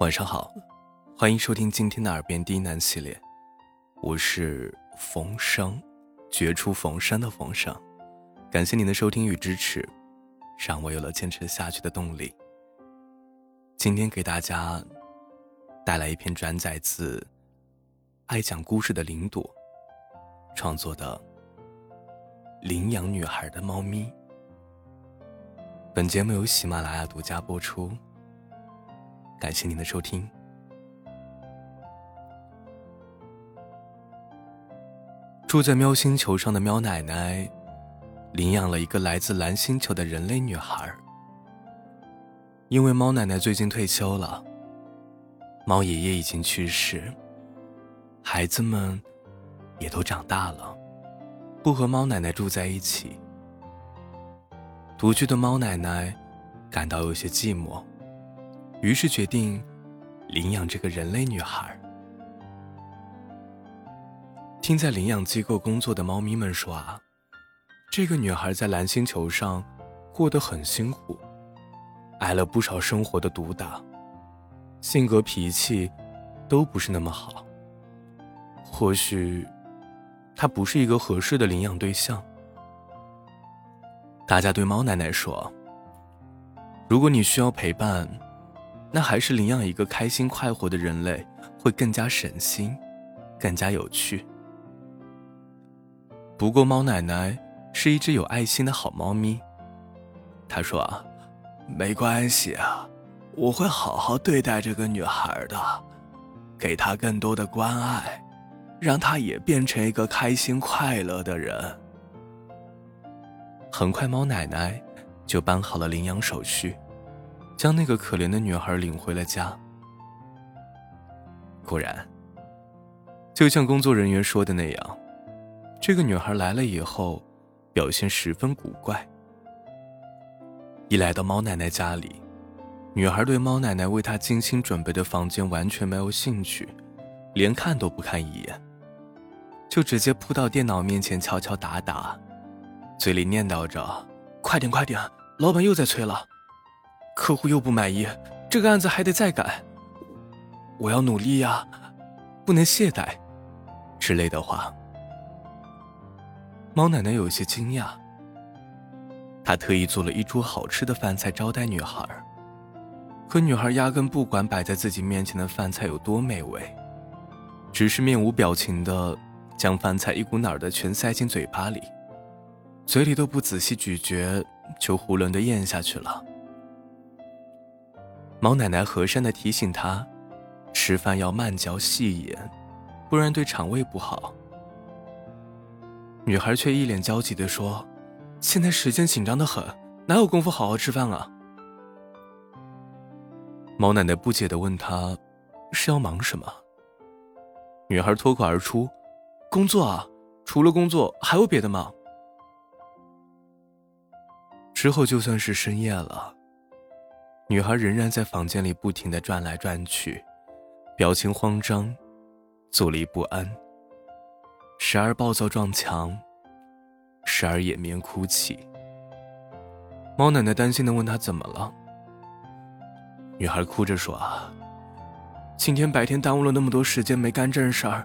晚上好，欢迎收听今天的耳边低喃系列，我是冯生，绝处逢生的冯生，感谢您的收听与支持，让我有了坚持下去的动力。今天给大家带来一篇转载自爱讲故事的林朵创作的《领养女孩的猫咪》。本节目由喜马拉雅独家播出。感谢您的收听。住在喵星球上的喵奶奶，领养了一个来自蓝星球的人类女孩。因为猫奶奶最近退休了，猫爷爷已经去世，孩子们也都长大了，不和猫奶奶住在一起。独居的猫奶奶感到有些寂寞。于是决定领养这个人类女孩。听在领养机构工作的猫咪们说啊，这个女孩在蓝星球上过得很辛苦，挨了不少生活的毒打，性格脾气都不是那么好。或许她不是一个合适的领养对象。大家对猫奶奶说：“如果你需要陪伴。”那还是领养一个开心快活的人类会更加省心，更加有趣。不过猫奶奶是一只有爱心的好猫咪，她说啊，没关系啊，我会好好对待这个女孩的，给她更多的关爱，让她也变成一个开心快乐的人。很快，猫奶奶就办好了领养手续。将那个可怜的女孩领回了家。果然，就像工作人员说的那样，这个女孩来了以后，表现十分古怪。一来到猫奶奶家里，女孩对猫奶奶为她精心准备的房间完全没有兴趣，连看都不看一眼，就直接扑到电脑面前敲敲打打，嘴里念叨着：“快点快点，老板又在催了。”客户又不满意，这个案子还得再改。我要努力呀，不能懈怠，之类的话。猫奶奶有些惊讶，她特意做了一桌好吃的饭菜招待女孩，可女孩压根不管摆在自己面前的饭菜有多美味，只是面无表情的将饭菜一股脑的全塞进嘴巴里，嘴里都不仔细咀嚼，就囫囵的咽下去了。猫奶奶和善的提醒她，吃饭要慢嚼细咽，不然对肠胃不好。女孩却一脸焦急的说：“现在时间紧张的很，哪有功夫好好吃饭啊？”猫奶奶不解的问她：“是要忙什么？”女孩脱口而出：“工作啊，除了工作还有别的吗？”之后就算是深夜了。女孩仍然在房间里不停的转来转去，表情慌张，坐立不安，时而暴躁撞墙，时而掩面哭泣。猫奶奶担心的问她怎么了，女孩哭着说：“啊，今天白天耽误了那么多时间没干正事儿，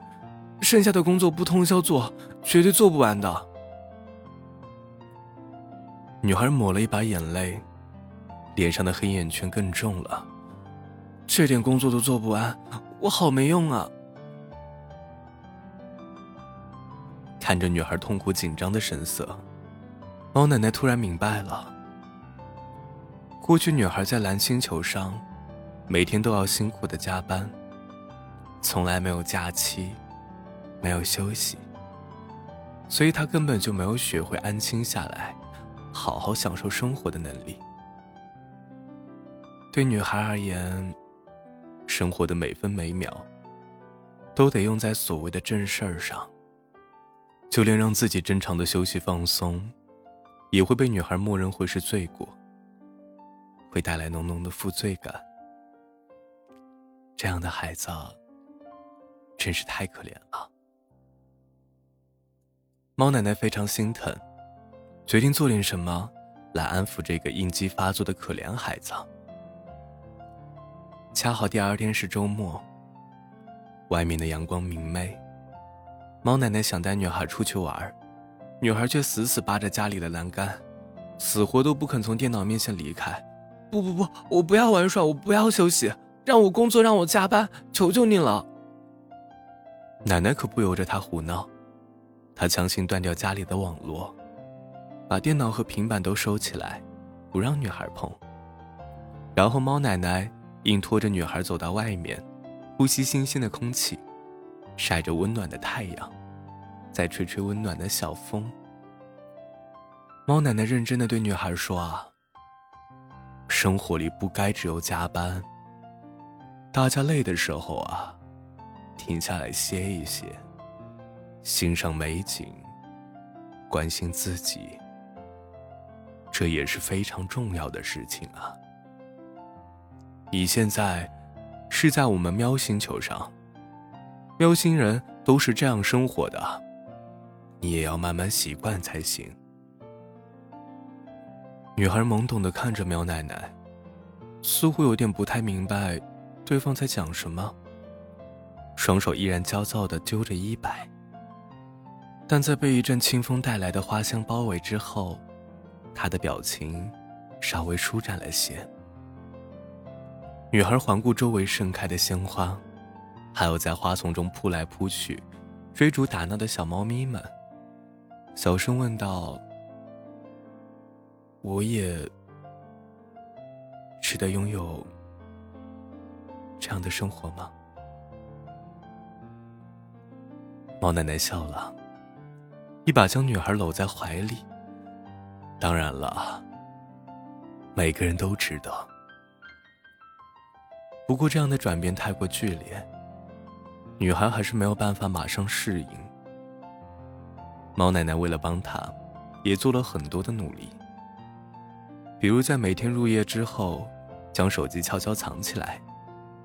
剩下的工作不通宵做，绝对做不完的。”女孩抹了一把眼泪。脸上的黑眼圈更重了，这点工作都做不完，我好没用啊！看着女孩痛苦紧张的神色，猫奶奶突然明白了。过去女孩在蓝星球上，每天都要辛苦的加班，从来没有假期，没有休息，所以她根本就没有学会安心下来，好好享受生活的能力。对女孩而言，生活的每分每秒都得用在所谓的正事儿上。就连让自己正常的休息放松，也会被女孩默认会是罪过，会带来浓浓的负罪感。这样的孩子，真是太可怜了。猫奶奶非常心疼，决定做点什么来安抚这个应激发作的可怜孩子。恰好第二天是周末，外面的阳光明媚。猫奶奶想带女孩出去玩，女孩却死死扒着家里的栏杆，死活都不肯从电脑面前离开。不不不，我不要玩耍，我不要休息，让我工作，让我加班，求求你了！奶奶可不由着她胡闹，她强行断掉家里的网络，把电脑和平板都收起来，不让女孩碰。然后猫奶奶。硬拖着女孩走到外面，呼吸新鲜的空气，晒着温暖的太阳，再吹吹温暖的小风。猫奶奶认真的对女孩说：“啊，生活里不该只有加班。大家累的时候啊，停下来歇一歇，欣赏美景，关心自己，这也是非常重要的事情啊。”你现在是在我们喵星球上，喵星人都是这样生活的，你也要慢慢习惯才行。女孩懵懂的看着喵奶奶，似乎有点不太明白对方在讲什么，双手依然焦躁的揪着衣摆，但在被一阵清风带来的花香包围之后，她的表情稍微舒展了些。女孩环顾周围盛开的鲜花，还有在花丛中扑来扑去、追逐打闹的小猫咪们，小声问道：“我也值得拥有这样的生活吗？”猫奶奶笑了，一把将女孩搂在怀里。当然了，每个人都值得。不过这样的转变太过剧烈，女孩还是没有办法马上适应。猫奶奶为了帮她，也做了很多的努力，比如在每天入夜之后，将手机悄悄藏起来，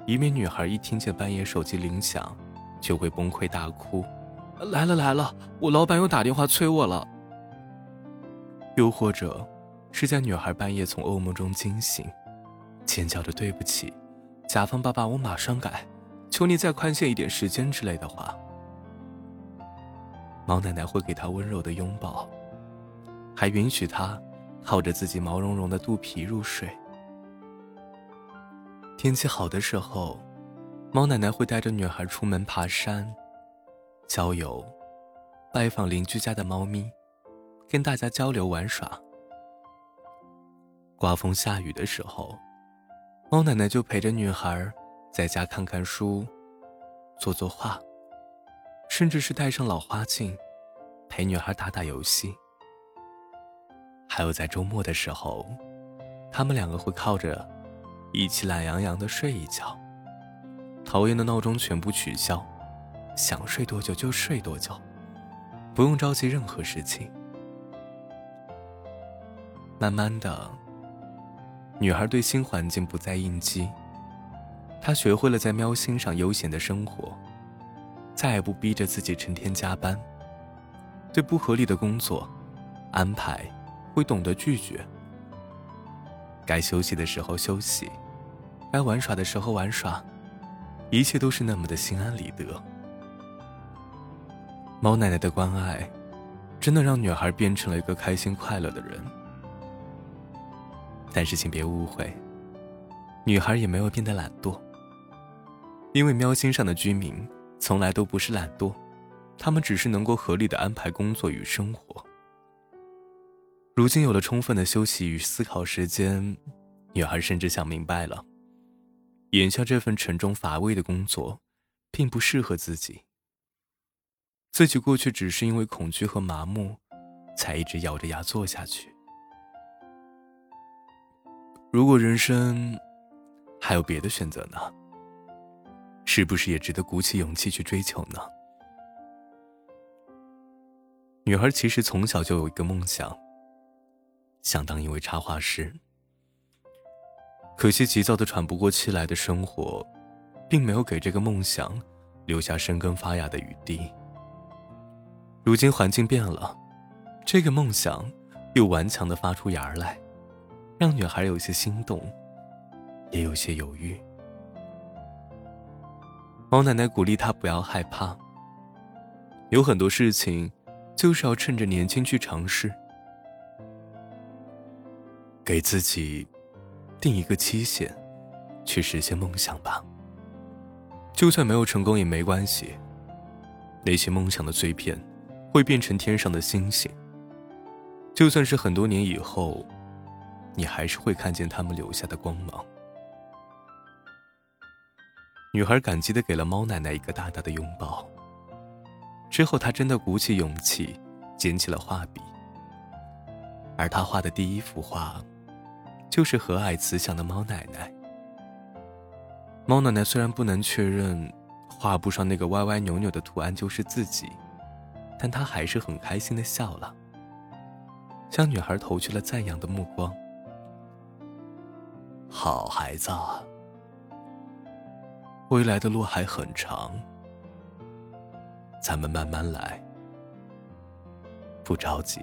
以免女孩一听见半夜手机铃响，就会崩溃大哭。来了来了，我老板又打电话催我了。又或者，是在女孩半夜从噩梦中惊醒，尖叫着对不起。甲方爸爸，我马上改，求你再宽限一点时间之类的话。毛奶奶会给他温柔的拥抱，还允许他靠着自己毛茸茸的肚皮入睡。天气好的时候，猫奶奶会带着女孩出门爬山、郊游、拜访邻居家的猫咪，跟大家交流玩耍。刮风下雨的时候。猫奶奶就陪着女孩在家看看书，做做画，甚至是戴上老花镜，陪女孩打打游戏。还有在周末的时候，他们两个会靠着一起懒洋洋的睡一觉，讨厌的闹钟全部取消，想睡多久就睡多久，不用着急任何事情。慢慢的。女孩对新环境不再应激，她学会了在喵星上悠闲的生活，再也不逼着自己成天加班。对不合理的工作安排，会懂得拒绝。该休息的时候休息，该玩耍的时候玩耍，一切都是那么的心安理得。猫奶奶的关爱，真的让女孩变成了一个开心快乐的人。但是请别误会，女孩也没有变得懒惰。因为喵星上的居民从来都不是懒惰，他们只是能够合理的安排工作与生活。如今有了充分的休息与思考时间，女孩甚至想明白了，眼下这份沉重乏味的工作，并不适合自己。自己过去只是因为恐惧和麻木，才一直咬着牙做下去。如果人生还有别的选择呢？是不是也值得鼓起勇气去追求呢？女孩其实从小就有一个梦想，想当一位插画师。可惜急躁的喘不过气来的生活，并没有给这个梦想留下生根发芽的余地。如今环境变了，这个梦想又顽强的发出芽来。让女孩有些心动，也有些犹豫。猫奶奶鼓励她不要害怕，有很多事情就是要趁着年轻去尝试，给自己定一个期限，去实现梦想吧。就算没有成功也没关系，那些梦想的碎片会变成天上的星星。就算是很多年以后，你还是会看见他们留下的光芒。女孩感激的给了猫奶奶一个大大的拥抱。之后，她真的鼓起勇气，捡起了画笔。而她画的第一幅画，就是和蔼慈祥的猫奶奶。猫奶奶虽然不能确认画布上那个歪歪扭扭的图案就是自己，但她还是很开心的笑了，向女孩投去了赞扬的目光。好孩子。未来的路还很长，咱们慢慢来，不着急。